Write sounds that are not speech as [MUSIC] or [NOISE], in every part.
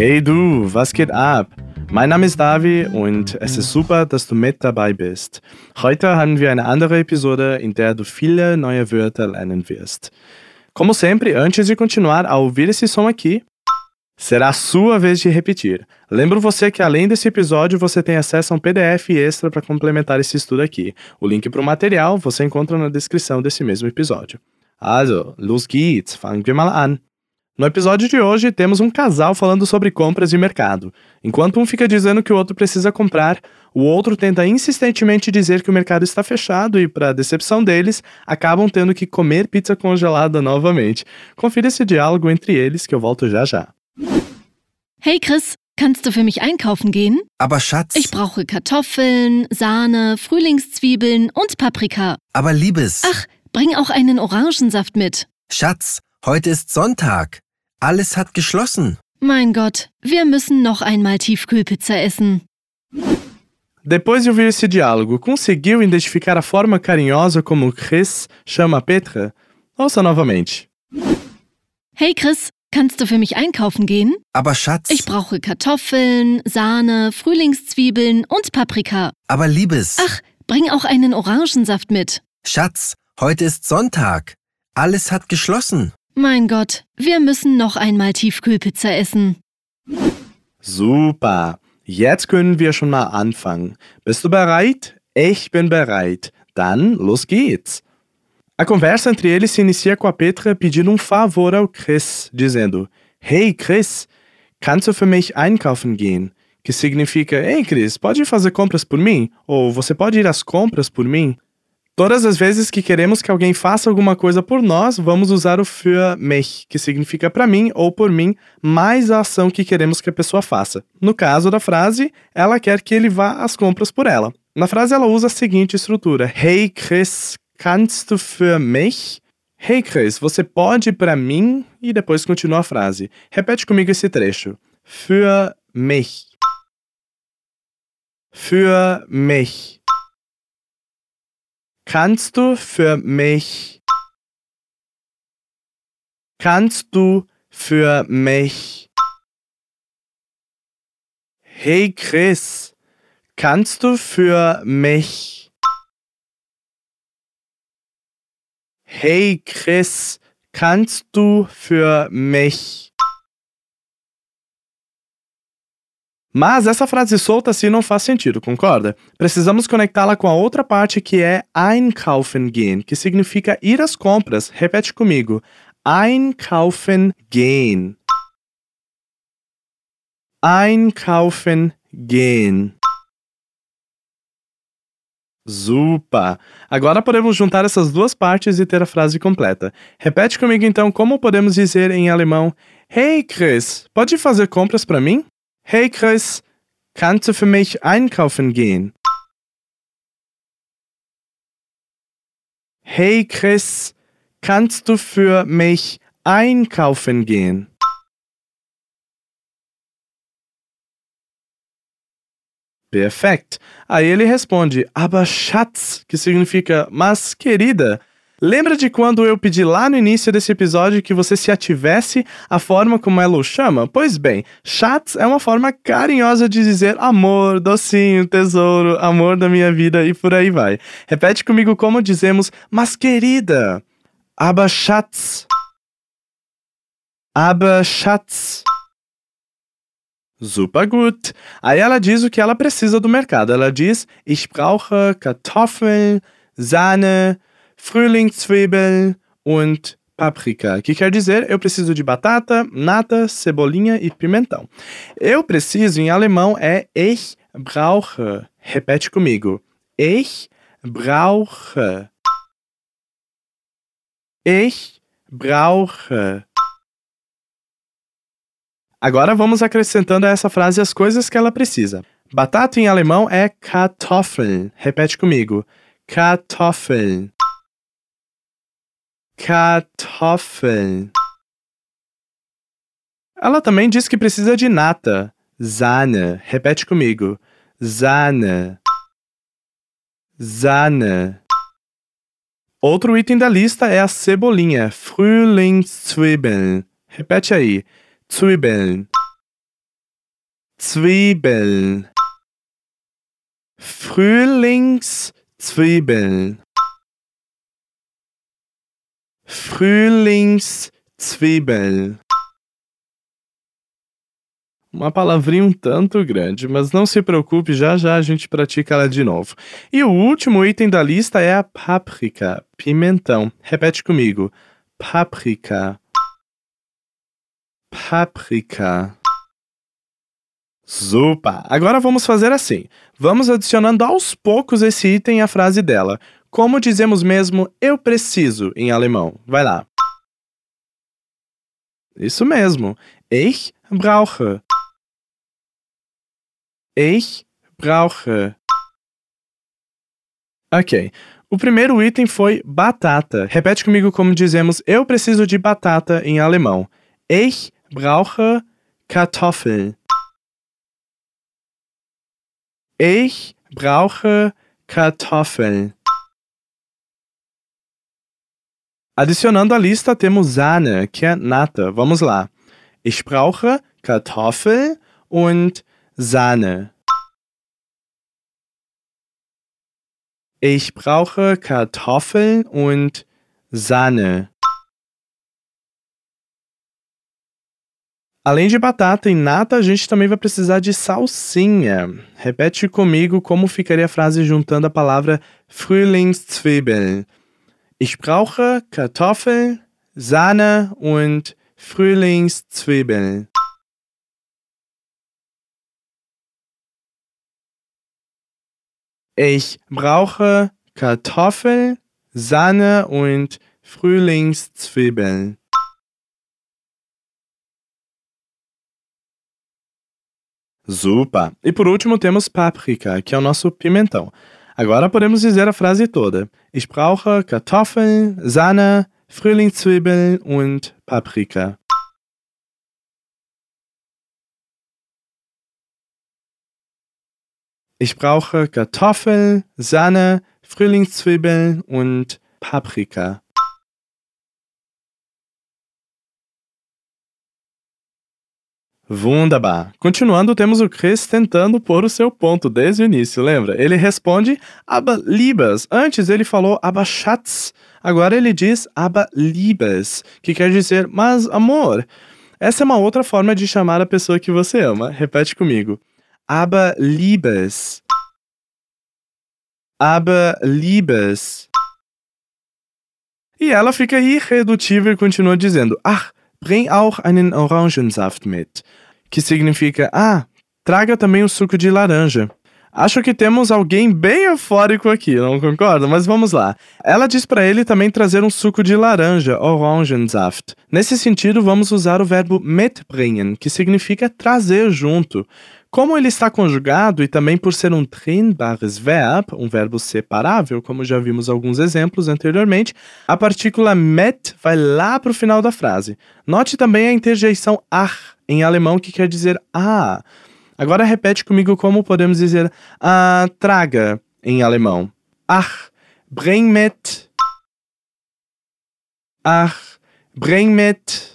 Hey du, was geht ab? Mein Name ist Davi und es ist super, dass du mit dabei bist. Heute haben wir eine andere Episode, in der du viele neue Wörter lernen wirst. Como sempre, antes de continuar a ouvir esse som aqui, será a sua vez de repetir. Lembro você que além desse episódio, você tem acesso a um PDF extra para complementar esse estudo aqui. O link para o material você encontra na descrição desse mesmo episódio. Also, los geht's, fangen wir mal an. No episódio de hoje, temos um casal falando sobre compras e mercado. Enquanto um fica dizendo que o outro precisa comprar, o outro tenta insistentemente dizer que o mercado está fechado e, para decepção deles, acabam tendo que comer pizza congelada novamente. Confira esse diálogo entre eles que eu volto já já. Hey Chris, kannst du für mich einkaufen gehen? Aber Schatz, Ich brauche Kartoffeln, Sahne, Frühlingszwiebeln und Paprika. aber Liebes, Ach, bring auch einen Orangensaft mit. Schatz, heute ist Sonntag. Alles hat geschlossen. Mein Gott, wir müssen noch einmal Tiefkühlpizza essen. Depois de ouvir esse diálogo, conseguiu identificar a forma carinhosa como Chris chama Petra? Ouça novamente. Hey Chris, kannst du für mich einkaufen gehen? Aber Schatz, Ich brauche Kartoffeln, Sahne, Frühlingszwiebeln und Paprika. aber Liebes, Ach, bring auch einen Orangensaft mit. Schatz, heute ist Sonntag. Alles hat geschlossen. Mein Gott, wir müssen noch einmal Tiefkühlpizza essen. Super. Jetzt können wir schon mal anfangen. Bist du bereit? Ich bin bereit. Dann los geht's. A conversa entre eles se inicia com a Petra pedindo um favor ao Chris, dizendo: Hey Chris, kannst du für mich einkaufen gehen? Que significa: Ei Chris, pode fazer compras por mim? Ou você pode ir às compras por mim? Todas as vezes que queremos que alguém faça alguma coisa por nós, vamos usar o für mich, que significa para mim ou por mim, mais a ação que queremos que a pessoa faça. No caso da frase, ela quer que ele vá às compras por ela. Na frase, ela usa a seguinte estrutura: Hey Chris, kannst du für mich? Hey Chris, você pode para mim? E depois continua a frase. Repete comigo esse trecho. Für mich. Für mich. Kannst du für mich? Kannst du für mich? Hey Chris, kannst du für mich? Hey Chris, kannst du für mich? Mas essa frase solta assim não faz sentido, concorda? Precisamos conectá-la com a outra parte que é einkaufen gehen, que significa ir às compras. Repete comigo. Einkaufen gehen. Einkaufen gehen. Super! Agora podemos juntar essas duas partes e ter a frase completa. Repete comigo então como podemos dizer em alemão: Hey Chris, pode fazer compras para mim? Hey Chris, kannst du für mich einkaufen gehen? Hey Chris, kannst du für mich einkaufen gehen? Perfect. Aí ele responde, aber Schatz, que significa mas querida. Lembra de quando eu pedi lá no início desse episódio que você se ativesse a forma como ela o chama? Pois bem, Schatz é uma forma carinhosa de dizer amor, docinho, tesouro, amor da minha vida e por aí vai. Repete comigo como dizemos mas querida. Aber Schatz. Aber Schatz. Super gut. Aí ela diz o que ela precisa do mercado. Ela diz: Ich brauche Kartoffeln, Sahne, Frühlingszwiebeln und Paprika, que quer dizer eu preciso de batata, nata, cebolinha e pimentão. Eu preciso em alemão é ich brauche. Repete comigo. Ich brauche. Ich brauche. Agora vamos acrescentando a essa frase as coisas que ela precisa. Batata em alemão é Kartoffeln. Repete comigo. Kartoffeln. Kartoffeln. Ela também diz que precisa de nata. Sahne. Repete comigo. Sahne. Sahne. Outro item da lista é a cebolinha. Frühlingszwiebeln. Repete aí. Zwiebeln. Frühlingszwiebeln. Frühlingszwiebeln. Frühlingszwiebeln. Uma palavrinha um tanto grande, mas não se preocupe, já já a gente pratica ela de novo. E o último item da lista é a páprica, pimentão. Repete comigo. Páprica. Páprica. Zupa! Agora vamos fazer assim. Vamos adicionando aos poucos esse item à frase dela. Como dizemos mesmo eu preciso em alemão? Vai lá. Isso mesmo. Ich brauche. Ich brauche. Ok. O primeiro item foi batata. Repete comigo como dizemos eu preciso de batata em alemão. Ich brauche Kartoffeln. Ich brauche Kartoffeln. Adicionando à lista temos Sahne, que é nata. Vamos lá. Ich brauche Kartoffeln und Sahne. Ich brauche Kartoffeln und Sahne. Além de batata e nata, a gente também vai precisar de salsinha. Repete comigo como ficaria a frase juntando a palavra Frühlingszwiebeln. Ich brauche Kartoffeln, Sahne und Frühlingszwiebeln. Ich brauche Kartoffeln, Sahne und Frühlingszwiebeln. Zupa! E por último temos páprica, que é o nosso pimentão. Agora podemos dizer a frase toda. Ich brauche Kartoffeln, Sahne, Frühlingszwiebeln und Paprika. Ich brauche Kartoffeln, Sahne, Frühlingszwiebeln und Paprika. Wunderbar. Continuando, temos o Chris tentando pôr o seu ponto desde o início, lembra? Ele responde aber liebes. Antes ele falou aber Schatz. Agora ele diz aber liebes, que quer dizer mas amor. Essa é uma outra forma de chamar a pessoa que você ama. Repete comigo. Aber liebes. Aber liebes. E ela fica irredutível e continua dizendo: Ah, bring auch einen Orangensaft mit que significa ah, traga também o suco de laranja. Acho que temos alguém bem eufórico aqui, não concorda? Mas vamos lá. Ela diz para ele também trazer um suco de laranja, Orangensaft. Nesse sentido, vamos usar o verbo mitbringen, que significa trazer junto. Como ele está conjugado e também por ser um trennbares Verb, um verbo separável, como já vimos alguns exemplos anteriormente, a partícula met vai lá para o final da frase. Note também a interjeição ach em alemão que quer dizer ah. Agora repete comigo como podemos dizer ah, traga em alemão. Ach, bring mit. Ach, bring mit.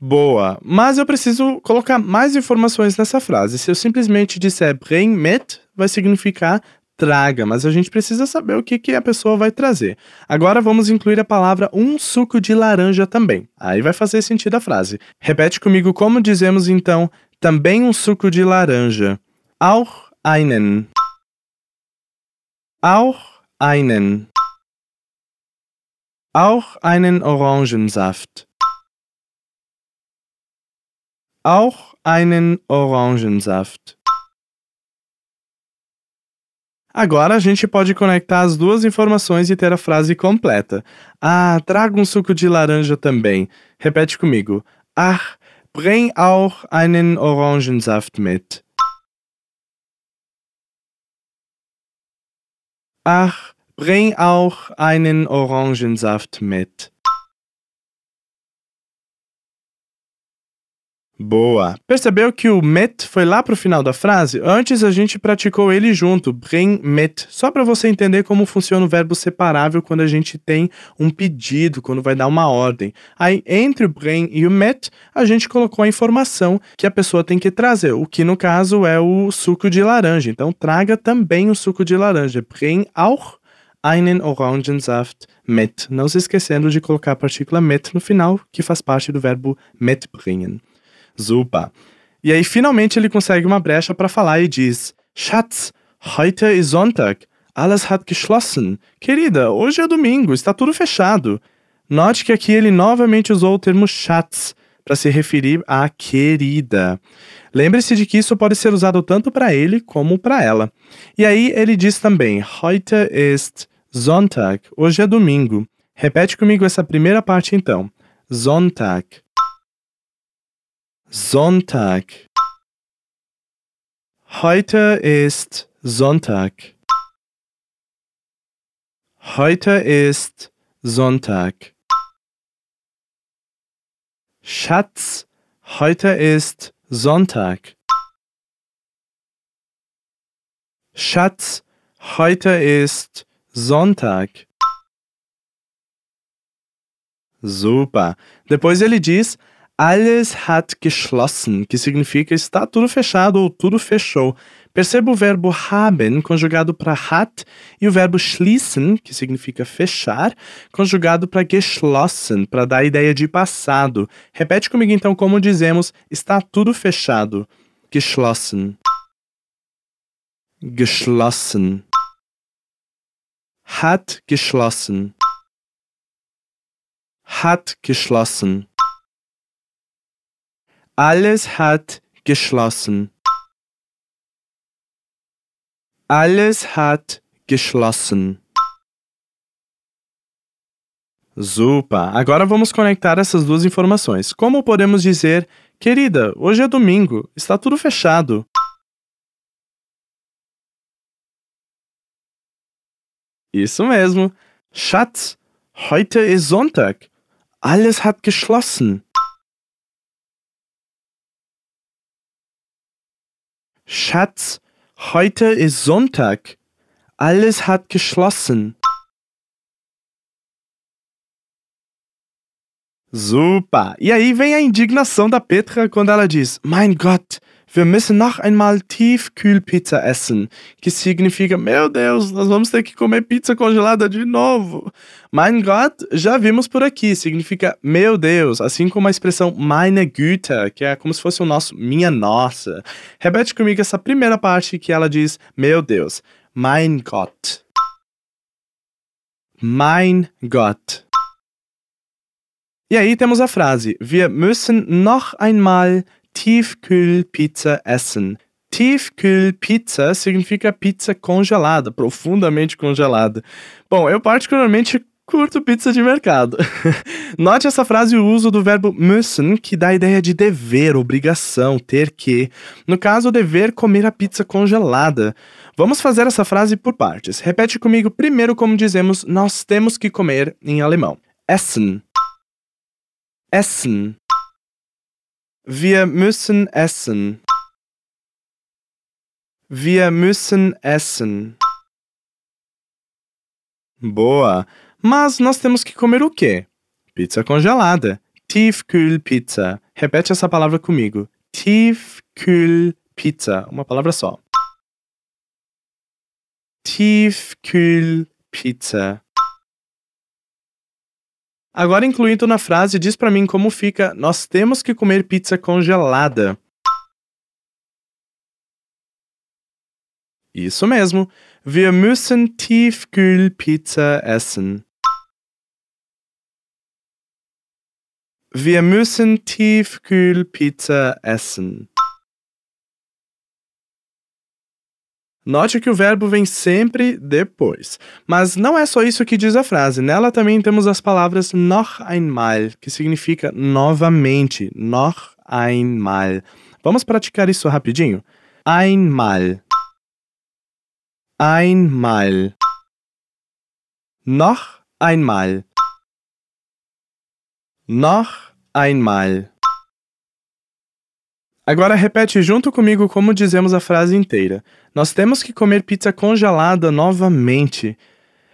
Boa, mas eu preciso colocar mais informações nessa frase. Se eu simplesmente disser bring mit, vai significar traga, mas a gente precisa saber o que, que a pessoa vai trazer. Agora vamos incluir a palavra um suco de laranja também. Aí vai fazer sentido a frase. Repete comigo como dizemos então também um suco de laranja. Auch einen. Auch einen. Auch einen Orangensaft. Auch einen Orangensaft. Agora a gente pode conectar as duas informações e ter a frase completa. Ah, traga um suco de laranja também. Repete comigo. Ach, bring auch einen Orangensaft mit. Ach, bring auch einen Orangensaft mit. Boa! Percebeu que o met foi lá pro final da frase? Antes a gente praticou ele junto, bring met, só para você entender como funciona o verbo separável quando a gente tem um pedido, quando vai dar uma ordem. Aí entre o bring e o met, a gente colocou a informação que a pessoa tem que trazer, o que no caso é o suco de laranja. Então traga também o suco de laranja. Bring auch einen Orangensaft mit. Não se esquecendo de colocar a partícula met no final, que faz parte do verbo mitbringen. Super. E aí, finalmente, ele consegue uma brecha para falar e diz: Schatz, heute ist Sonntag. Alles hat geschlossen. Querida, hoje é domingo, está tudo fechado. Note que aqui ele novamente usou o termo Schatz para se referir à querida. Lembre-se de que isso pode ser usado tanto para ele como para ela. E aí ele diz também: Heute ist Sonntag. Hoje é domingo. Repete comigo essa primeira parte então. Sonntag. Sonntag. Heute ist Sonntag. Heute ist Sonntag. Schatz, heute ist Sonntag. Schatz, heute ist Sonntag. Super. Depois ele diz Alles hat geschlossen, que significa está tudo fechado ou tudo fechou. Perceba o verbo haben conjugado para hat e o verbo schließen, que significa fechar, conjugado para geschlossen, para dar a ideia de passado. Repete comigo então como dizemos está tudo fechado. Geschlossen. Geschlossen. Hat geschlossen. Hat geschlossen. Alles hat geschlossen. Alles hat geschlossen. Super! Agora vamos conectar essas duas informações. Como podemos dizer, querida, hoje é domingo, está tudo fechado. Isso mesmo. Schatz, heute ist Sonntag. Alles hat geschlossen. Schatz, heute ist Sonntag. Alles hat geschlossen. Super! E aí vem a indignação da Petra quando ela diz: Mein Gott, wir müssen noch einmal Tiefkühlpizza essen. Que significa: Meu Deus, nós vamos ter que comer pizza congelada de novo. Mein Gott, já vimos por aqui, significa meu Deus, assim como a expressão meine Güte, que é como se fosse o nosso minha nossa. Repete comigo essa primeira parte que ela diz: Meu Deus. Mein Gott. Mein Gott. E aí temos a frase: Wir müssen noch einmal Tiefkühlpizza essen. Tiefkühlpizza significa pizza congelada, profundamente congelada. Bom, eu particularmente curto pizza de mercado. [LAUGHS] Note essa frase o uso do verbo müssen, que dá a ideia de dever, obrigação, ter que. No caso, dever comer a pizza congelada. Vamos fazer essa frase por partes. Repete comigo primeiro como dizemos nós temos que comer em alemão. Essen. Essen. Wir müssen essen. Wir müssen essen. Boa! Mas nós temos que comer o quê? Pizza congelada. Tiefkühlpizza. Repete essa palavra comigo. Tiefkühlpizza. Uma palavra só. Tiefkühlpizza. Agora, incluindo na frase, diz para mim como fica: Nós temos que comer pizza congelada. Isso mesmo. Wir müssen Tiefkühlpizza essen. Wir müssen Tiefkühlpizza essen. Note que o verbo vem sempre depois. Mas não é só isso que diz a frase. Nela também temos as palavras noch einmal, que significa novamente. Noch einmal. Vamos praticar isso rapidinho? Einmal. Einmal. Noch einmal. Noch einmal. Agora repete junto comigo como dizemos a frase inteira. Nós temos que comer pizza congelada novamente.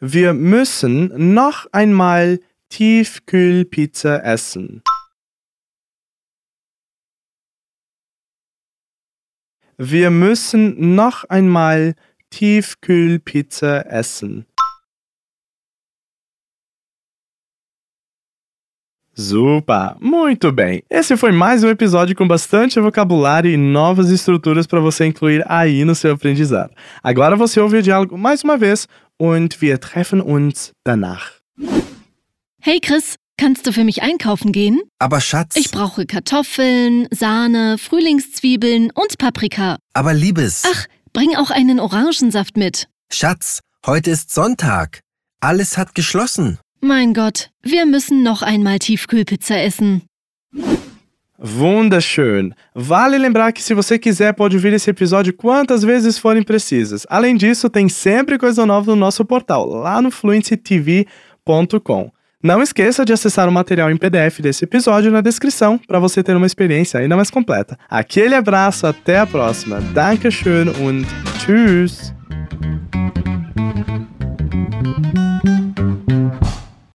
Wir müssen noch einmal Tiefkühlpizza essen. Wir müssen noch einmal Tiefkühlpizza essen. Super! Muito bem! Esse foi mais um episódio com bastante vocabulário e novas estruturas para você incluir aí no seu aprendizado. Agora você ouve o diálogo mais uma vez und wir treffen uns danach. Hey Chris, kannst du für mich einkaufen gehen? Aber Schatz, Ich brauche Kartoffeln, Sahne, Frühlingszwiebeln und Paprika. aber Liebes, Ach, bring auch einen Orangensaft mit. Schatz, heute ist Sonntag. Alles hat geschlossen. Mein Gott, wir müssen noch einmal Tiefkühlpizza essen. Wunderschön! Vale lembrar que se você quiser pode ouvir esse episódio quantas vezes forem precisas. Além disso, tem sempre coisa nova no nosso portal, lá no fluencytv.com. Não esqueça de acessar o material em PDF desse episódio na descrição para você ter uma experiência ainda mais completa. Aquele abraço, até a próxima. Dankeschön und tschüss!